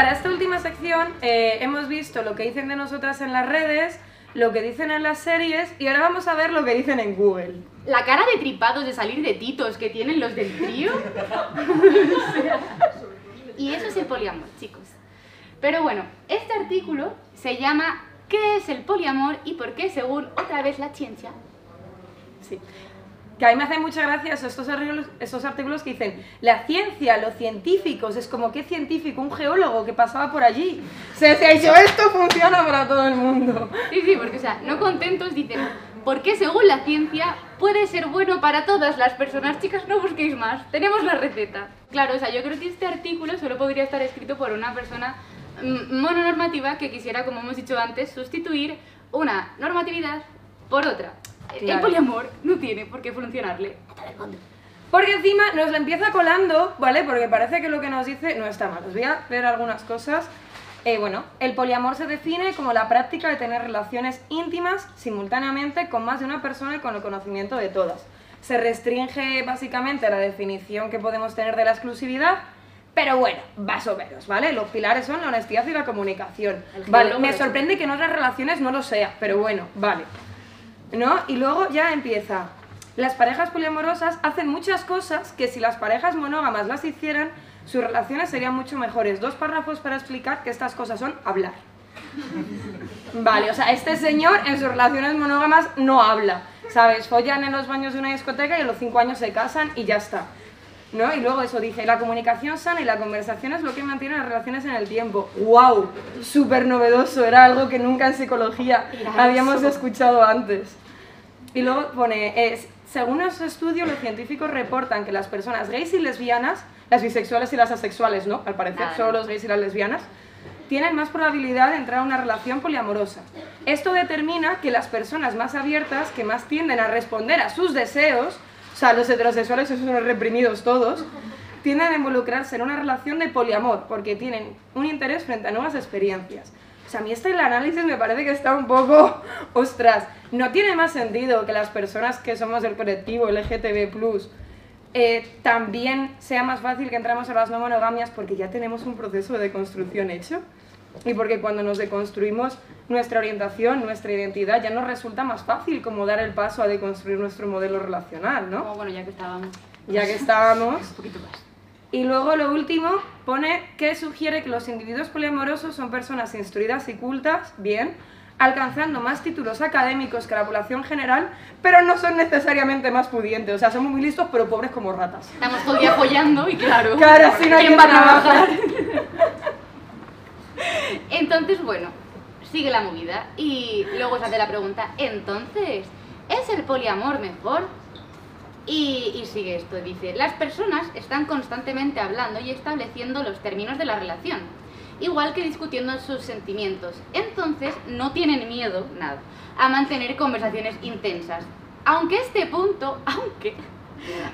para esta última sección eh, hemos visto lo que dicen de nosotras en las redes, lo que dicen en las series y ahora vamos a ver lo que dicen en Google. La cara de tripados de salir de titos que tienen los del trío. y eso es el poliamor, chicos. Pero bueno, este artículo se llama ¿Qué es el poliamor y por qué según otra vez la ciencia? Sí. Que a mí me hacen mucha gracia estos artículos, estos artículos que dicen la ciencia, los científicos, es como qué científico, un geólogo que pasaba por allí. Se, se ha dicho esto funciona para todo el mundo. Sí, sí, porque o sea, no contentos dicen ¿Por qué según la ciencia puede ser bueno para todas las personas. Chicas, no busquéis más, tenemos la receta. Claro, o sea, yo creo que este artículo solo podría estar escrito por una persona mm, mononormativa que quisiera, como hemos dicho antes, sustituir una normatividad por otra. El poliamor no tiene por qué funcionarle. Porque encima nos la empieza colando, ¿vale? Porque parece que lo que nos dice no está mal. Os voy a ver algunas cosas. Eh, bueno, el poliamor se define como la práctica de tener relaciones íntimas simultáneamente con más de una persona y con el conocimiento de todas. Se restringe básicamente a la definición que podemos tener de la exclusividad, pero bueno, más o menos, ¿vale? Los pilares son la honestidad y la comunicación. Vale, me sorprende que en otras relaciones no lo sea, pero bueno, vale. ¿No? Y luego ya empieza. Las parejas poliamorosas hacen muchas cosas que si las parejas monógamas las hicieran, sus relaciones serían mucho mejores. Dos párrafos para explicar que estas cosas son hablar. Vale, o sea, este señor en sus relaciones monógamas no habla, ¿sabes? Follan en los baños de una discoteca y a los cinco años se casan y ya está. ¿No? Y luego eso dice, la comunicación sana y la conversación es lo que mantiene las relaciones en el tiempo. ¡Wow! Súper novedoso, era algo que nunca en psicología habíamos escuchado antes. Y luego pone, es, según los estudios, los científicos reportan que las personas gays y lesbianas, las bisexuales y las asexuales, ¿no? Al parecer, Nada, solo no. los gays y las lesbianas, tienen más probabilidad de entrar a una relación poliamorosa. Esto determina que las personas más abiertas, que más tienden a responder a sus deseos, sea, los heterosexuales, esos son los reprimidos todos, tienden a involucrarse en una relación de poliamor, porque tienen un interés frente a nuevas experiencias. O sea, a mí este el análisis me parece que está un poco, ostras, no tiene más sentido que las personas que somos del colectivo LGTB+, eh, también sea más fácil que entramos a las no monogamias porque ya tenemos un proceso de construcción hecho y porque cuando nos deconstruimos nuestra orientación, nuestra identidad, ya nos resulta más fácil como dar el paso a deconstruir nuestro modelo relacional, ¿no? Como bueno, ya que estábamos Ya que estábamos. un poquito más. Y luego lo último pone que sugiere que los individuos poliamorosos son personas instruidas y cultas, bien, alcanzando más títulos académicos que la población general, pero no son necesariamente más pudientes. O sea, somos muy listos, pero pobres como ratas. Estamos todo el día apoyando y claro. Claro, así no hay ¿quién que va a trabajar? trabajar. Entonces, bueno, sigue la movida y luego se hace la pregunta, entonces, ¿es el poliamor mejor? Y, y sigue esto, dice, las personas están constantemente hablando y estableciendo los términos de la relación, igual que discutiendo sus sentimientos. Entonces, no tienen miedo, nada, a mantener conversaciones intensas. Aunque este punto, aunque...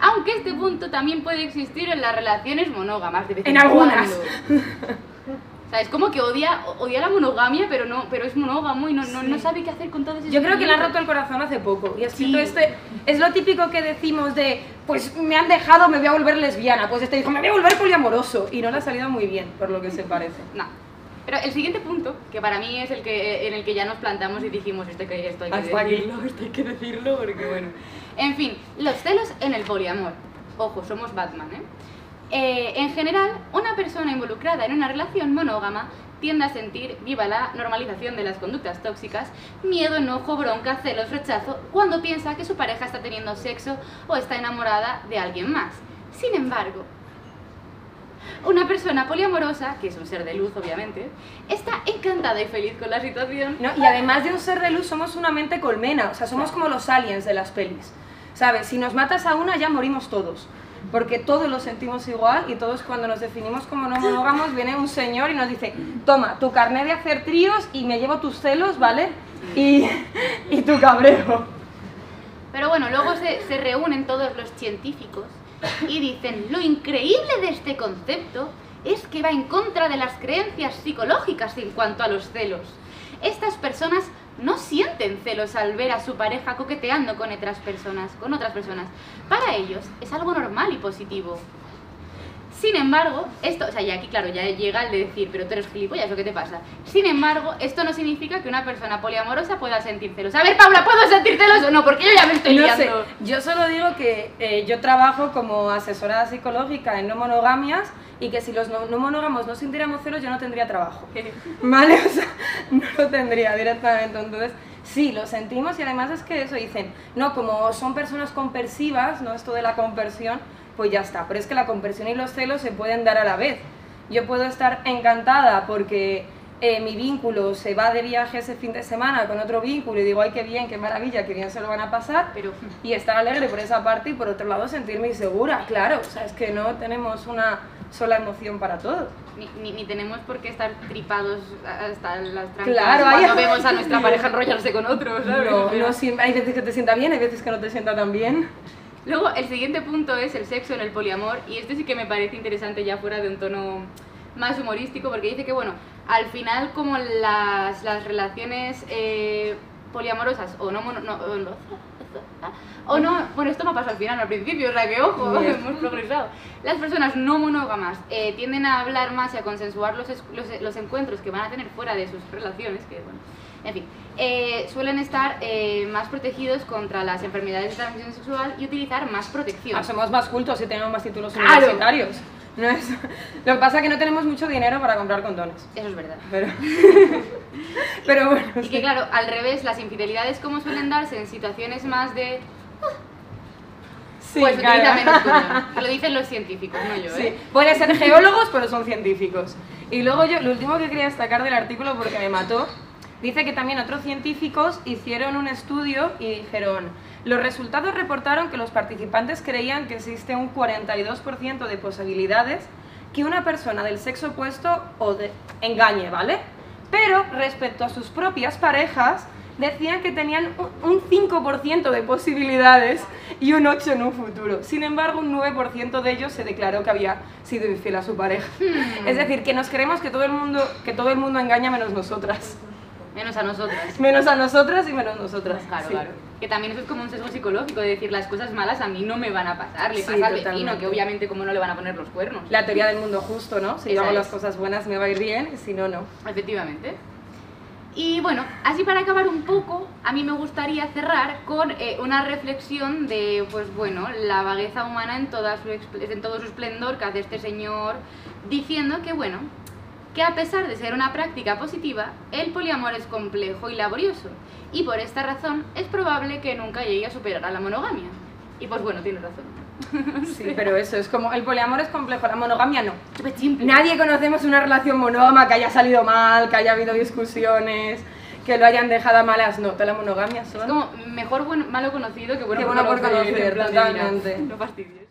Aunque este punto también puede existir en las relaciones monógamas de vez En en, algunas. cuando. O sea, es como que odia, odia la monogamia, pero no, pero es monógamo y no, no, no sabe qué hacer con todas esas Yo creo que le mierdas. roto el corazón hace poco. Y ha Sí. escrito este. Es lo típico que decimos de, pues me han dejado, me voy a volver lesbiana. Pues este dijo, me voy a volver poliamoroso. Y no le ha salido muy bien, por lo que se parece. No. Pero el siguiente punto, que para mí es el que en el que ya nos plantamos y dijimos esto que, esto hay que Hasta aquí. decirlo, esto hay que decirlo, porque bueno. En fin, los celos en el poliamor. Ojo, somos Batman, ¿eh? Eh, en general, una persona involucrada en una relación monógama tiende a sentir, viva la normalización de las conductas tóxicas, miedo, enojo, bronca, celos, rechazo, cuando piensa que su pareja está teniendo sexo o está enamorada de alguien más. Sin embargo, una persona poliamorosa, que es un ser de luz obviamente, está encantada y feliz con la situación. ¿no? Y además de un ser de luz, somos una mente colmena. O sea, somos como los aliens de las pelis. ¿Sabes? Si nos matas a una, ya morimos todos. Porque todos lo sentimos igual y todos cuando nos definimos como no monógamos, viene un señor y nos dice, toma, tu carnet de hacer tríos y me llevo tus celos, ¿vale? Y, y tu cabreo. Pero bueno, luego se, se reúnen todos los científicos y dicen, lo increíble de este concepto es que va en contra de las creencias psicológicas en cuanto a los celos. Estas personas no sienten celos al ver a su pareja coqueteando con otras personas, con otras personas. Para ellos es algo normal y positivo. Sin embargo, esto, o sea, y aquí claro, ya llega el de decir, pero tú eres gilipollas, ¿o qué te pasa? Sin embargo, esto no significa que una persona poliamorosa pueda sentir celos. A ver, Paula, ¿puedo sentir celos o no? Porque yo ya me estoy No liando. sé, yo solo digo que eh, yo trabajo como asesora psicológica en no monogamias y que si los no, no monógamos no sintiéramos celos yo no tendría trabajo. ¿Vale? O sea, no lo tendría directamente. Entonces, sí, lo sentimos y además es que eso dicen, no, como son personas compersivas, ¿no? Esto de la compersión, pues ya está. Pero es que la compersión y los celos se pueden dar a la vez. Yo puedo estar encantada porque eh, mi vínculo se va de viaje ese fin de semana con otro vínculo y digo, ay, qué bien, qué maravilla, qué bien se lo van a pasar Pero y estar alegre por esa parte y por otro lado sentirme insegura, claro, o sea, es que no tenemos una sola emoción para todo. ni, ni, ni tenemos por qué estar tripados hasta las trancas Claro, cuando hay- vemos a nuestra pareja enrollarse con otro, ¿sabes? No, no hay veces que te sienta bien, hay veces que no te sienta tan bien. Luego, el siguiente punto es el sexo en el poliamor, y este sí que me parece interesante ya fuera de un tono más humorístico, porque dice que, bueno, al final como las, las relaciones eh, poliamorosas o no, no, no- o no, bueno, esto me pasado al final, al principio, o sea que ojo, hemos progresado. Las personas no monógamas eh, tienden a hablar más y a consensuar los, los, los encuentros que van a tener fuera de sus relaciones, que bueno, en fin, eh, suelen estar eh, más protegidos contra las enfermedades de transmisión sexual y utilizar más protección. Ah, somos más cultos y tenemos más títulos Claro. universitarios. No es... Lo que pasa es que no tenemos mucho dinero para comprar condones. Eso es verdad. Pero, pero bueno, Y que claro, al revés, las infidelidades como suelen darse en situaciones más de... sí, pues claro. utiliza menos condón. Lo dicen los científicos, no yo, Sí, ¿eh? pueden ser geólogos, pero son científicos. Y luego yo, lo último que quería destacar del artículo, porque me mató, dice que también otros científicos hicieron un estudio y dijeron, los resultados reportaron que los participantes creían que existe un 42% de posibilidades que una persona del sexo opuesto o de, engañe, ¿vale? Pero respecto a sus propias parejas, decían que tenían un un 5% de posibilidades y un 8% en un futuro. Sin embargo, un 9% de ellos se declaró que había sido infiel a su pareja. Hmm. Es decir, que nos creemos que todo el mundo, que todo el mundo engaña menos nosotras. Menos a nosotras. Menos a nosotras y menos nosotras. Claro, sí. claro. Que también eso es como un sesgo psicológico de decir las cosas malas a mí no me van a pasar, le Sí, pasa al vecino, que obviamente como no le van a poner los cuernos. La teoría del mundo justo, ¿no? Si yo hago es. las cosas buenas me va a ir bien si no, no. Efectivamente. Y bueno, así para acabar un poco, a mí me gustaría cerrar con eh, una reflexión de, pues bueno, la vagueza humana en, toda su en todo su esplendor que hace este señor, diciendo que, bueno, que a pesar de ser una práctica positiva, el poliamor es complejo y laborioso, y por esta razón es probable que nunca llegue a superar a la monogamia. Y pues bueno, tiene razón. Sí, pero eso es como, el poliamor es complejo, la monogamia no. Nadie conocemos una relación monógama que haya salido mal, que haya habido discusiones, que lo hayan dejado a malas. No, toda la monogamia son... Es como mejor malo conocido que bueno, Que bueno por conocer, totalmente. No fastidies.